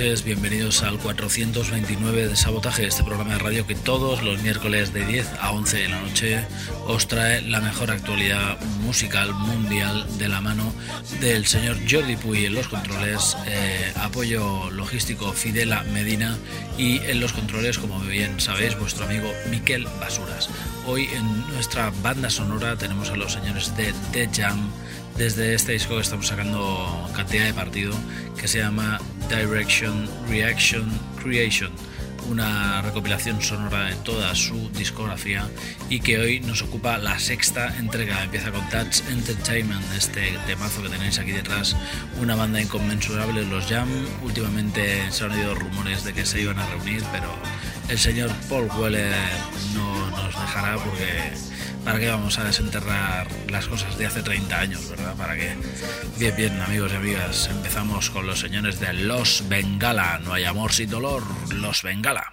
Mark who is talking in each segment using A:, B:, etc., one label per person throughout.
A: Noches, bienvenidos al 429 de Sabotaje, este programa de radio que todos los miércoles de 10 a 11 de la noche os trae la mejor actualidad musical mundial de la mano del señor Jordi Puy en los controles, eh, apoyo logístico Fidela Medina y en los controles, como bien sabéis, vuestro amigo Miquel Basuras. Hoy en nuestra banda sonora tenemos a los señores de The Jam desde este disco que estamos sacando cantidad de partido que se llama Direction, Reaction, Creation, una recopilación sonora de toda su discografía y que hoy nos ocupa la sexta entrega. Empieza con Touch Entertainment, este temazo que tenéis aquí detrás, una banda inconmensurable, los Jam. Últimamente se han oído rumores de que se iban a reunir, pero el señor Paul Weller no nos dejará porque ¿Para qué vamos a desenterrar las cosas de hace 30 años, verdad? Para que, bien, bien, amigos y amigas, empezamos con los señores de Los Bengala. No hay amor sin dolor, Los Bengala.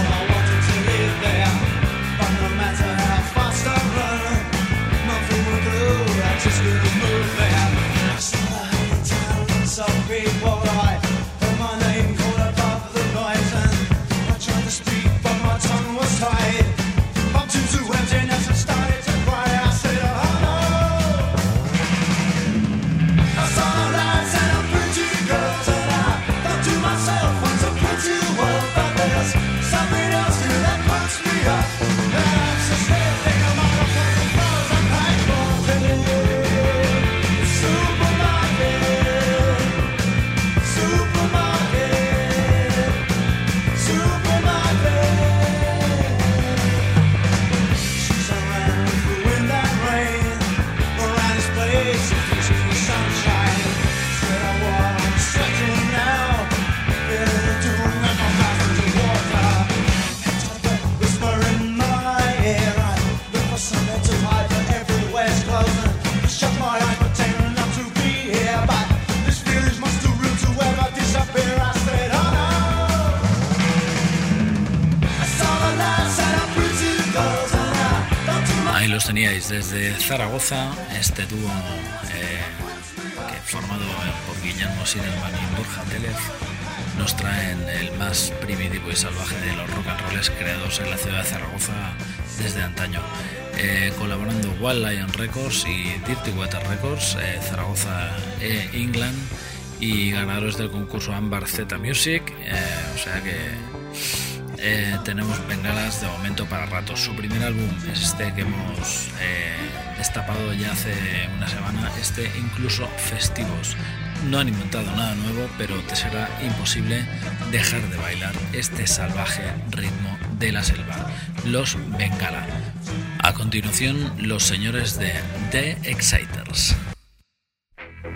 B: Desde Zaragoza, este dúo eh, formado por Guillermo Siderman y Borja Télez nos traen el más primitivo y salvaje de los rock and rolls creados en la ciudad de Zaragoza desde antaño. Eh, colaborando Wild Lion Records y Dirty Water Records, eh, Zaragoza e England y ganadores del concurso Ambar Z Music, o sea que eh, tenemos bengalas de momento para ratos. Su primer álbum es este que hemos eh, destapado ya hace una semana, este incluso festivos. No han inventado nada nuevo, pero te será imposible dejar de bailar este salvaje ritmo de la selva, los Bengala. A continuación, los señores de The Exciters.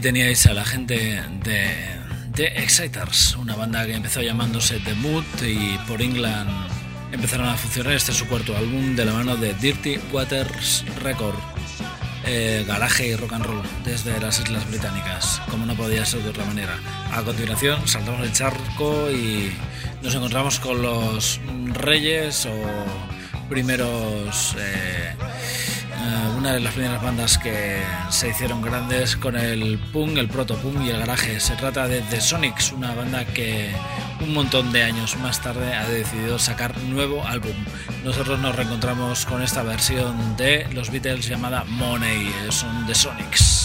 C: Teníais a la gente de The Exciters, una banda que empezó llamándose The Mood y por England empezaron a funcionar. Este es su cuarto álbum de la mano de Dirty Waters Record, eh, garaje y rock and roll desde las Islas Británicas, como no podía ser de otra manera. A continuación saltamos el charco y nos encontramos con los Reyes o primeros... Eh, una de las primeras bandas que se hicieron grandes con el punk, el proto punk y el garaje. Se trata de The Sonics, una banda que un montón de años más tarde ha decidido sacar nuevo álbum. Nosotros nos reencontramos con esta versión de los Beatles llamada Money, son The Sonics.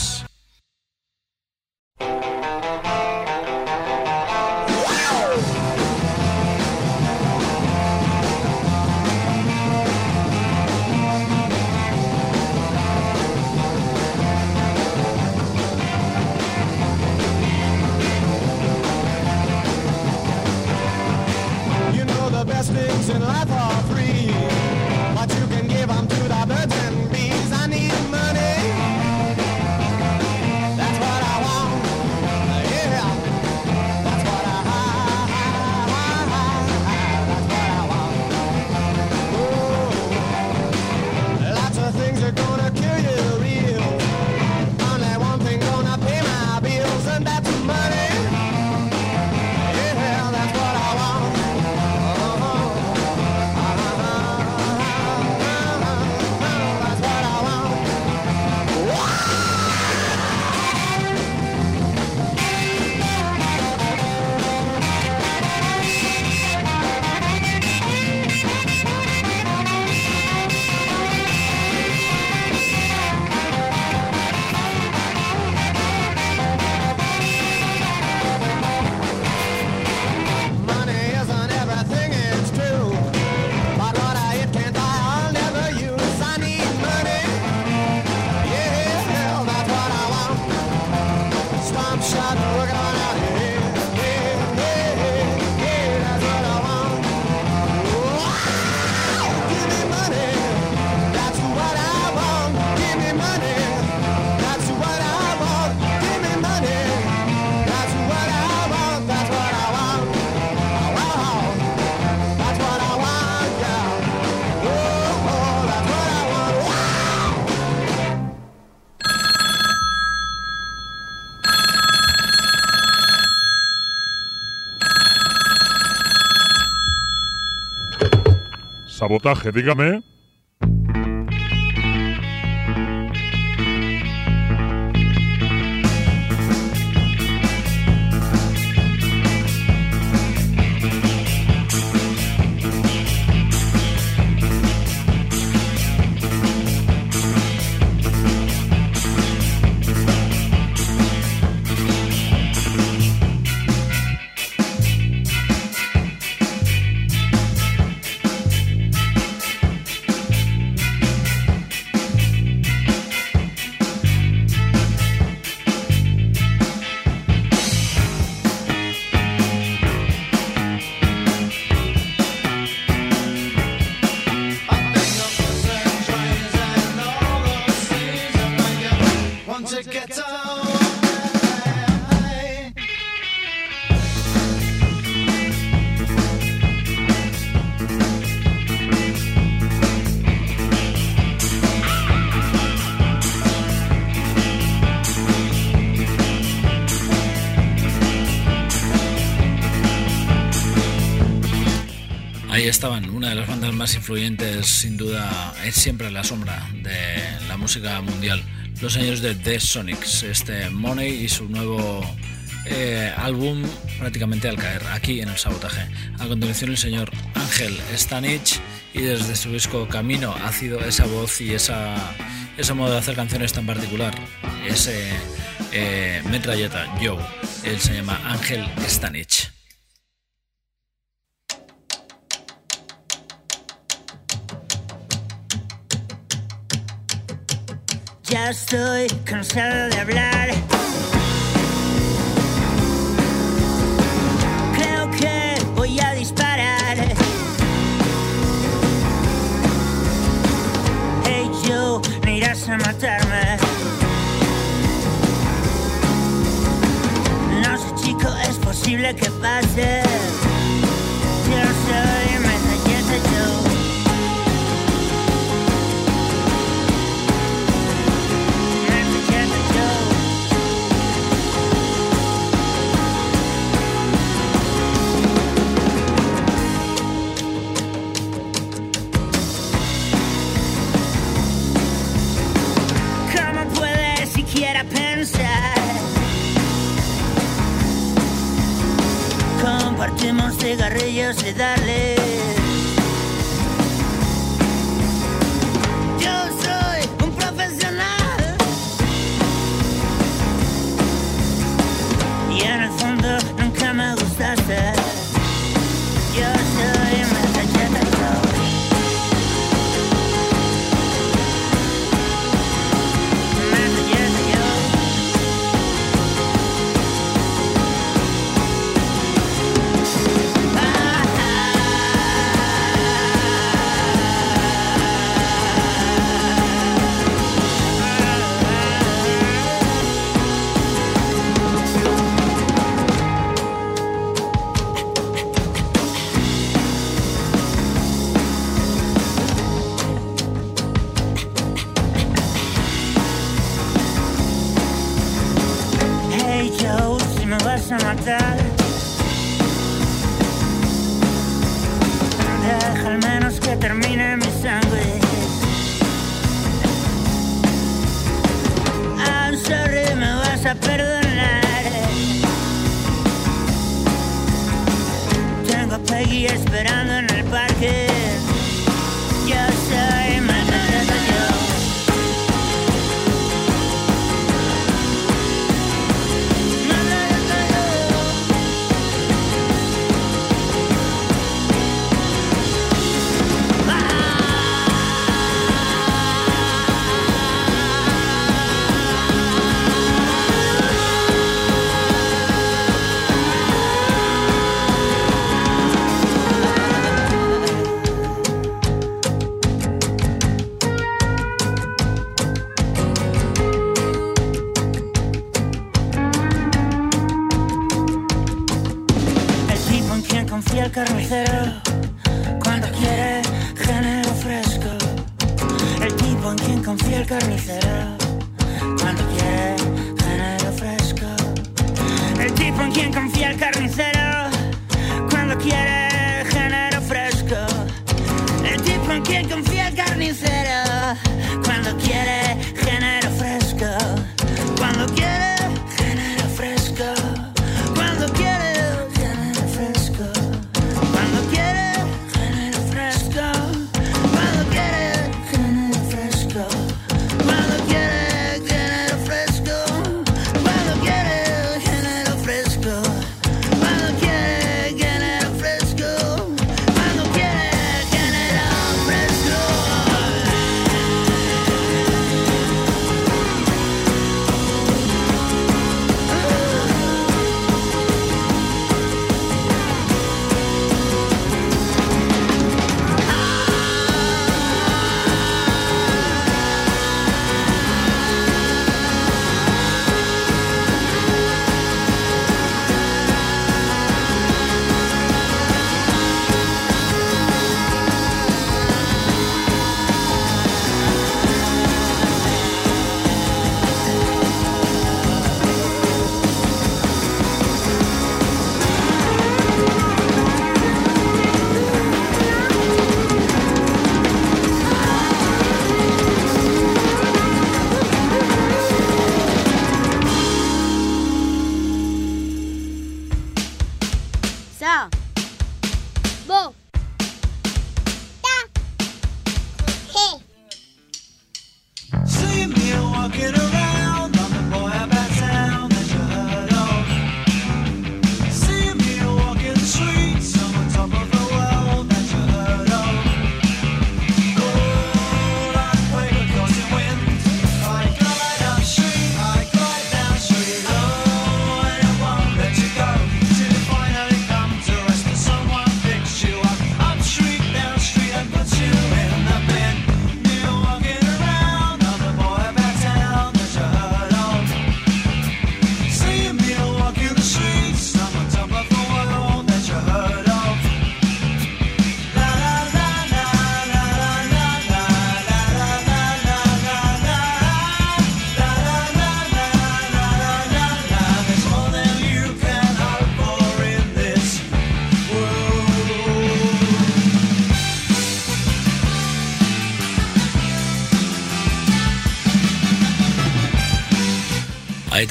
D: Sabotaje, dígame.
A: Más influyentes, sin duda, es siempre la sombra de la música mundial. Los señores de The Sonics, este Money y su nuevo eh, álbum prácticamente al caer, aquí en el sabotaje. A continuación el señor Ángel Stanich y desde su disco Camino ha sido esa voz y esa, ese modo de hacer canciones tan particular, ese eh, metralleta Joe, él se llama Ángel Stanich.
E: Ya estoy cansado de hablar. Creo que voy a disparar. Hey Joe, me irás a matarme. No sé chico, es posible que pase. Cigarrillos y darle. Carnicero 자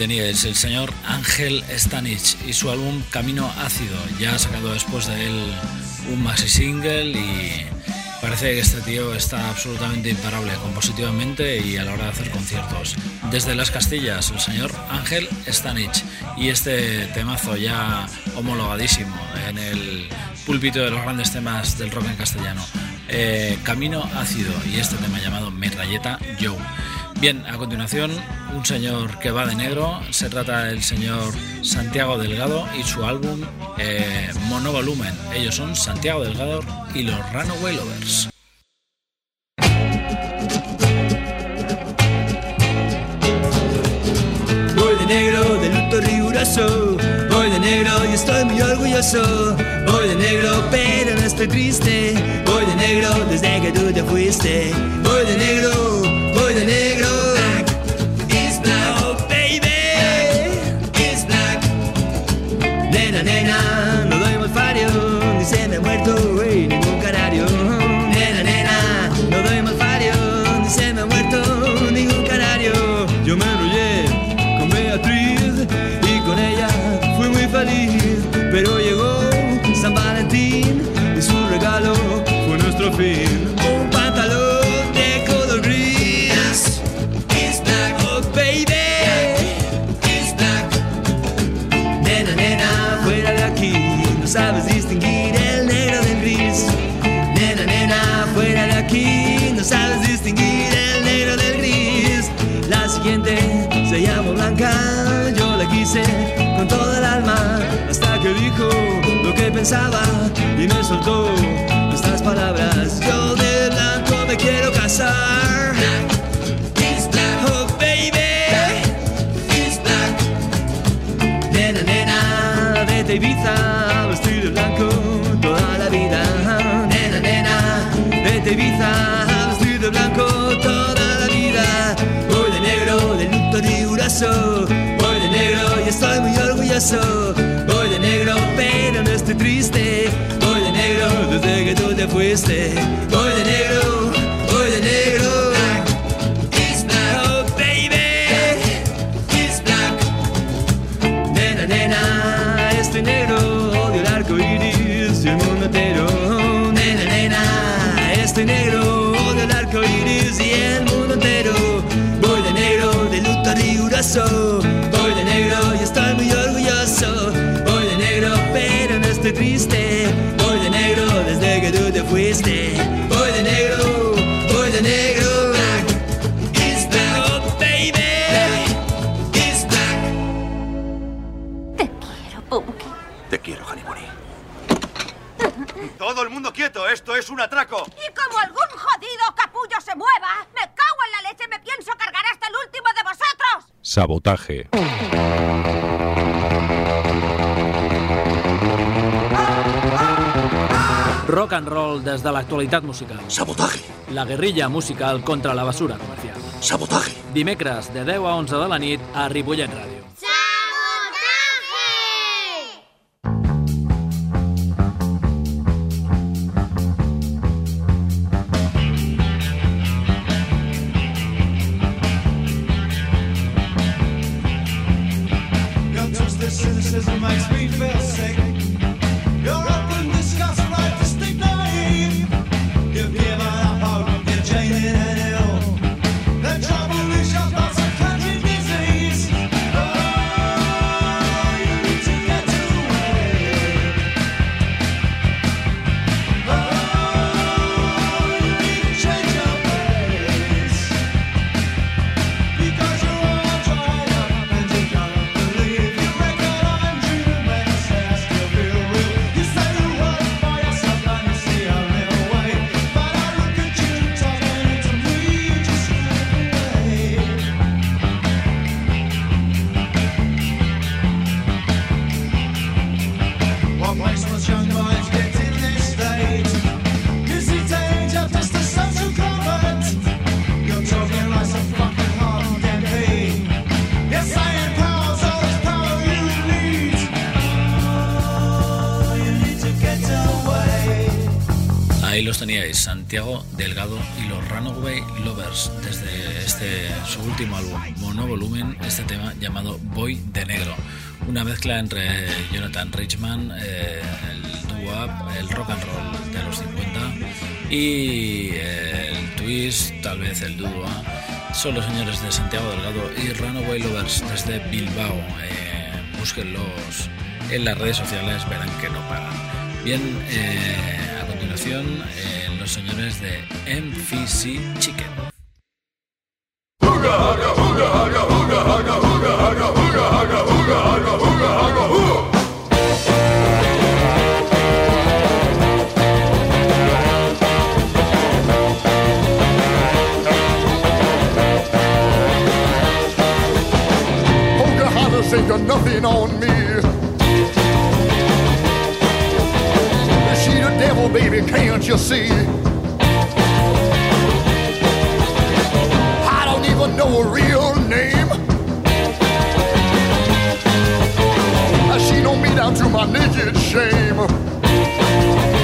A: Ahí teníais el señor Ángel Stanich y su álbum Camino Ácido. Ya ha sacado después de él un maxi single y parece que este tío está absolutamente imparable compositivamente y a la hora de hacer conciertos. Desde las Castillas, el señor Ángel Stanich y este temazo ya homologadísimo en el púlpito de los grandes temas del rock en castellano. Eh, Camino Ácido y este tema llamado Metralleta Joe. Bien, a continuación, un señor que va de negro. Se trata del señor Santiago Delgado y su álbum eh, Monovolumen. Ellos son Santiago Delgado y los Runaway Lovers.
F: Voy de negro, de luto riguroso. Voy de negro y estoy muy orgulloso. Voy de negro, pero no estoy triste. Voy de negro desde que tú te fuiste. Voy de negro, fin. Un pantalón de color gris. Oh baby. It's black. Nena, nena, fuera de aquí, no sabes distinguir el negro del gris. Nena, nena, fuera de aquí, no sabes distinguir el negro del gris. La siguiente se llama Blanca, yo la quise con toda el alma, hasta que dijo lo que pensaba y me soltó palabras. Yo de blanco me quiero casar. Oh baby, it's black. Nena, nena, vete Ibiza, vestir de blanco toda la vida. Nena, nena, vete Ibiza, vestir de blanco toda la vida. Voy de negro, de luto riguroso. Voy de negro y estoy muy orgulloso. Voy de negro, pero no estoy triste. Desde que tú te fuiste. Voy de negro, voy de negro. It's black, oh baby, it's black. Nena, nena, estoy negro, odio el arco iris y el mundo entero. Nena, nena, estoy negro, odio el arco iris y el mundo entero. Voy de negro, de luto riguroso. Y
G: como algún jodido capullo se mueva, me cago en la leche, me pienso cargar hasta el último de vosotros.
H: Sabotaje.
I: Rock and roll desde la actualitat musical.
J: Sabotaje.
I: La guerrilla musical contra la basura comercial.
J: Sabotaje.
I: Dimecres de 10 a 11 de la nit a Ripollet Ràdio.
K: the cynicism makes me feel sick. You're
A: a Santiago Delgado y los Runaway Lovers, desde este su último álbum, monovolumen, este tema llamado Boy de Negro. Una mezcla entre Jonathan Richman, eh, el doo-wop, el rock and roll de los 50 y eh, el twist, tal vez el dúo. Son los señores de Santiago Delgado y Runaway Lovers desde Bilbao. Eh, búsquenlos en las redes sociales, verán que no paran. Bien, eh, a continuación, eh, los señores de MFC Chicken.
L: Nothing on baby, can't you see? I don't even know her real name. She know me down to my naked shame.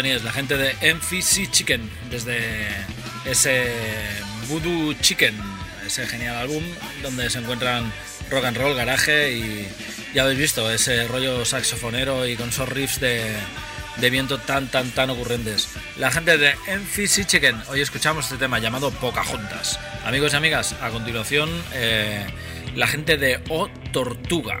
A: La gente de MFC Chicken, desde ese Voodoo Chicken, ese genial álbum donde se encuentran rock and roll, garaje y ya habéis visto ese rollo saxofonero y con esos riffs de, de viento tan, tan, tan ocurrentes. La gente de MFC Chicken, hoy escuchamos este tema llamado Pocahontas. Amigos y amigas, a continuación, eh, la gente de O Tortuga.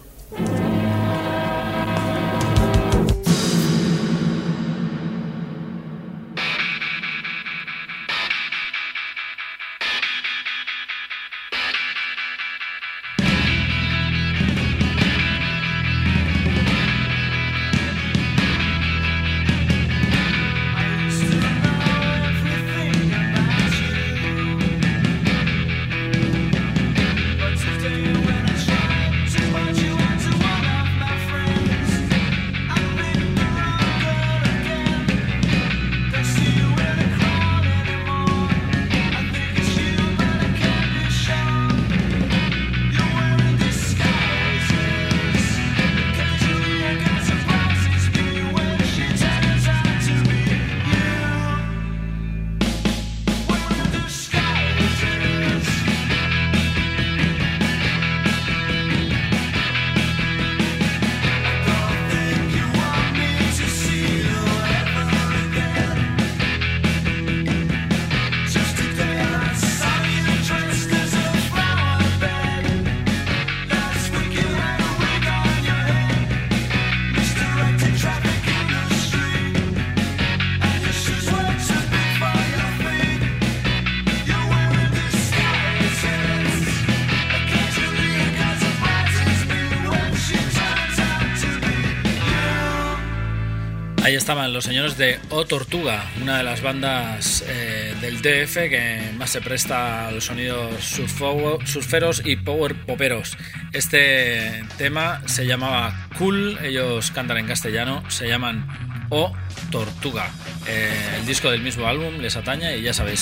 A: Los señores de O Tortuga, una de las bandas eh, del DF que más se presta a los sonidos surferos y power poperos. Este tema se llamaba Cool, ellos cantan en castellano, se llaman O Tortuga. Eh, el disco del mismo álbum les atañe y ya sabéis,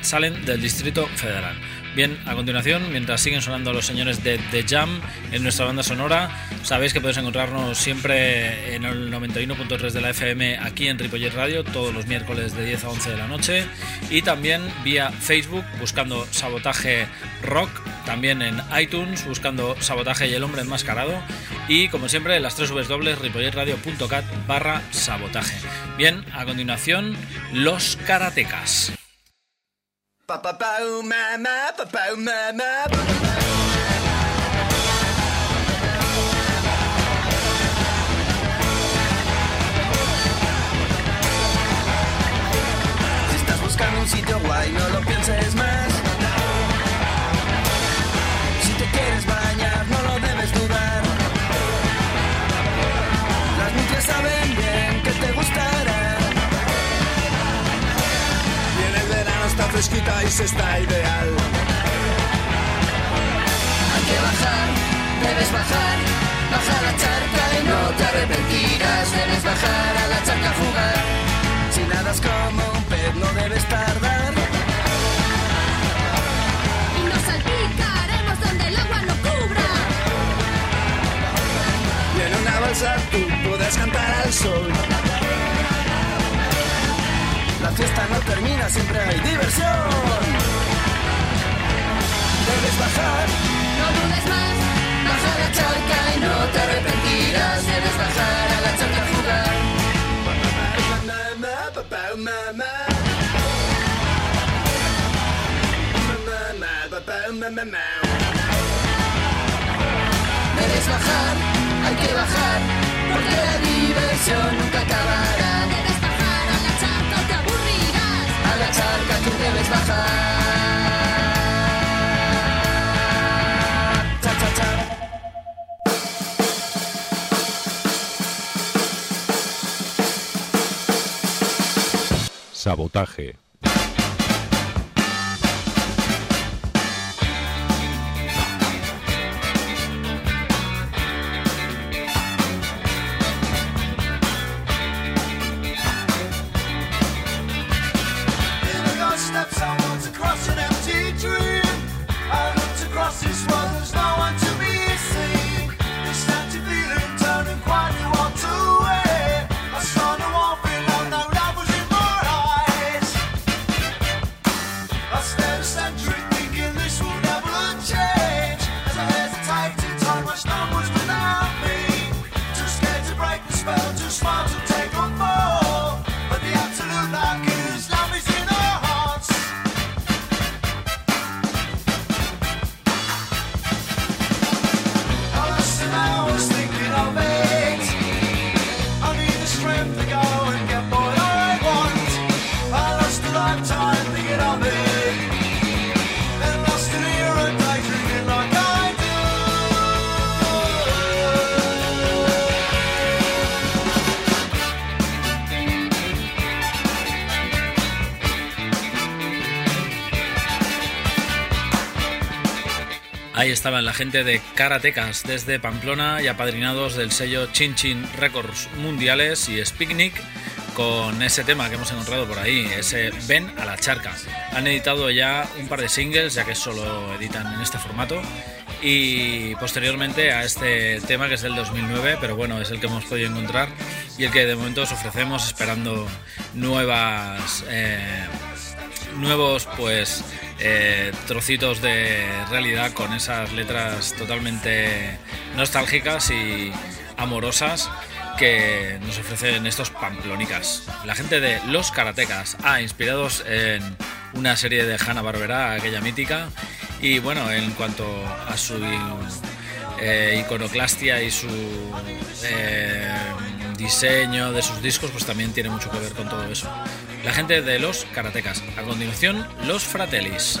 A: salen del Distrito Federal. Bien, a continuación, mientras siguen sonando los señores de The Jam en nuestra banda sonora, sabéis que podéis encontrarnos siempre en el 91.3 de la FM aquí en Ripollet Radio, todos los miércoles de 10 a 11 de la noche, y también vía Facebook buscando Sabotaje Rock, también en iTunes buscando Sabotaje y el Hombre Enmascarado, y como siempre las tres dobles ripolletradio.cat barra sabotaje. Bien, a continuación, los karatecas.
F: Pa pa pa oh mama, pa pa oh mama. Si estás buscando un sitio guay, no lo pienses más. quitáis está ideal. Hay que bajar,
M: debes bajar, baja la charca y no te arrepentirás. Debes bajar a la charca a jugar. Si nadas como un pez no debes tardar.
G: Y nos salpicaremos donde el agua no cubra.
M: Y en una balsa tú puedes cantar al sol. Fiesta no termina, siempre hay diversión. Debes bajar,
G: No dudes más.
M: baja la charca y no te arrepentirás. Debes bajar a la charca a jugar. Debes bajar, hay que bajar, porque la diversión nunca acabará.
D: Sabotaje.
A: Estaban la gente de Karatecas desde Pamplona y apadrinados del sello Chin Chin Records Mundiales y Spicnic con ese tema que hemos encontrado por ahí, ese Ven a la charca. Han editado ya un par de singles, ya que solo editan en este formato, y posteriormente a este tema que es del 2009, pero bueno, es el que hemos podido encontrar y el que de momento os ofrecemos esperando nuevas... eh, nuevos pues eh, trocitos de realidad con esas letras totalmente nostálgicas y amorosas que nos ofrecen estos pamplónicas. La gente de Los Karatecas, ah, inspirados en una serie de Hanna Barbera, aquella mítica, y bueno, en cuanto a su eh, iconoclastia y su eh, diseño de sus discos, pues también tiene mucho que ver con todo eso. La gente de Los Karatecas. A continuación, Los Fratellis.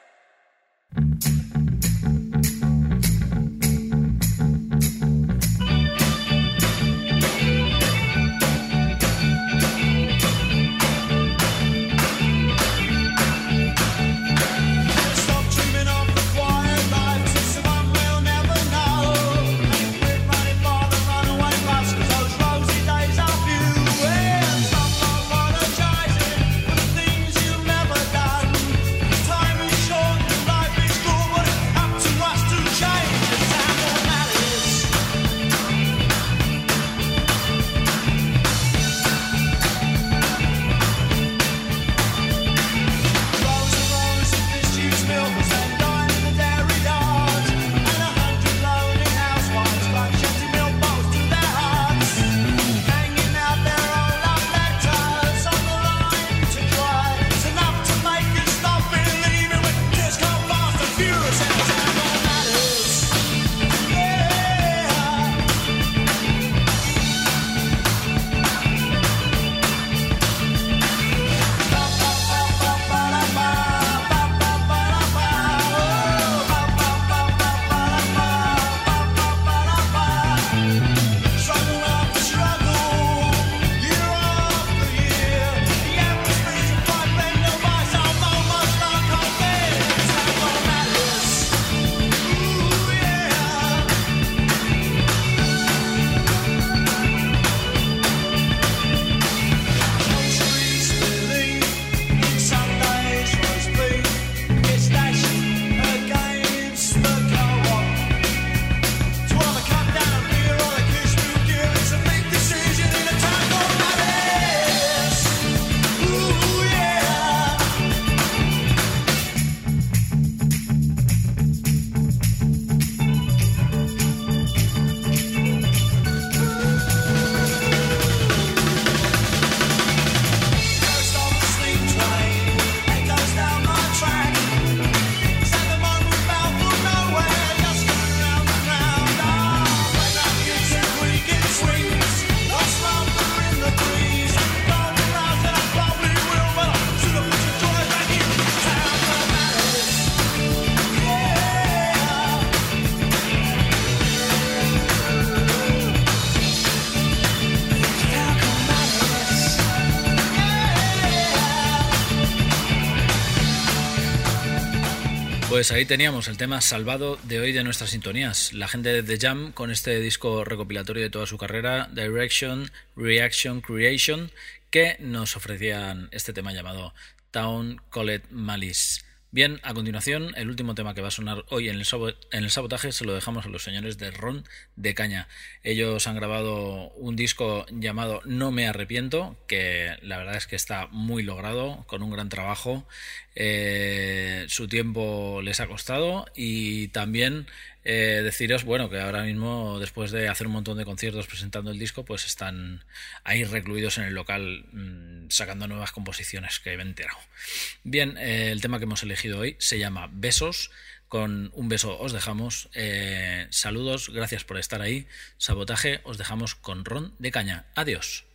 A: Pues ahí teníamos el tema salvado de hoy de nuestras sintonías. La gente de The Jam con este disco recopilatorio de toda su carrera, Direction, Reaction, Creation, que nos ofrecían este tema llamado Town Called Malice. Bien, a continuación, el último tema que va a sonar hoy en el, sabotaje se lo dejamos a los señores de Ron de Caña. Ellos han grabado un disco llamado No me arrepiento, que la verdad es que está muy logrado, con un gran trabajo. Eh, su tiempo les ha costado y también eh, deciros, bueno, que ahora mismo, después de hacer un montón de conciertos presentando el disco, pues están ahí recluidos en el local mm, sacando nuevas composiciones que me he enterado. Bien, eh, el tema que hemos elegido hoy se llama Besos. Con un beso os dejamos. Eh, saludos, gracias por estar ahí. Sabotaje, os dejamos con Ron de Caña. Adiós.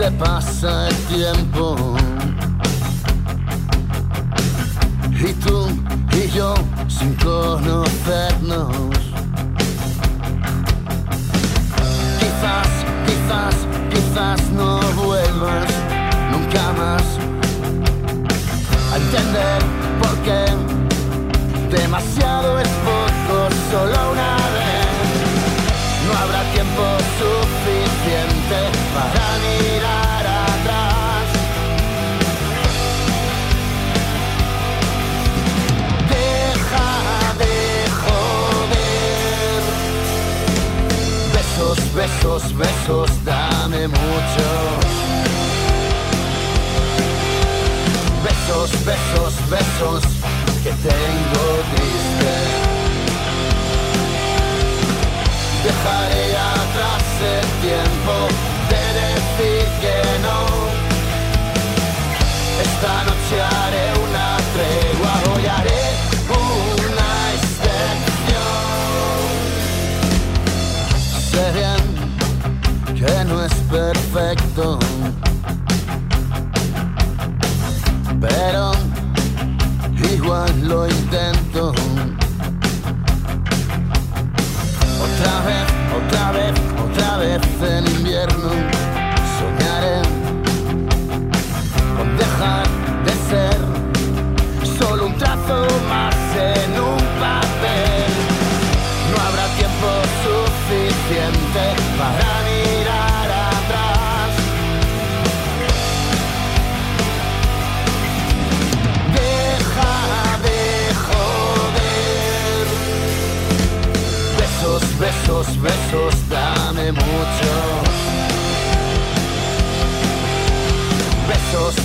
N: Se pasa el tiempo. Y tú y yo sin conocernos. Quizás, quizás, quizás no vuelvas nunca más a entender por qué demasiado es poco, solo una vez. No habrá tiempo suficiente Besos, besos, besos, dame muchos.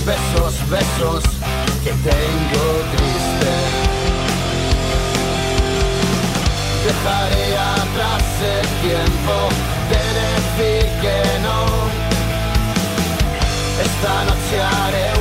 N: besos, besos que tengo triste. Dejaré atrás el tiempo de decir que no. Esta noche haré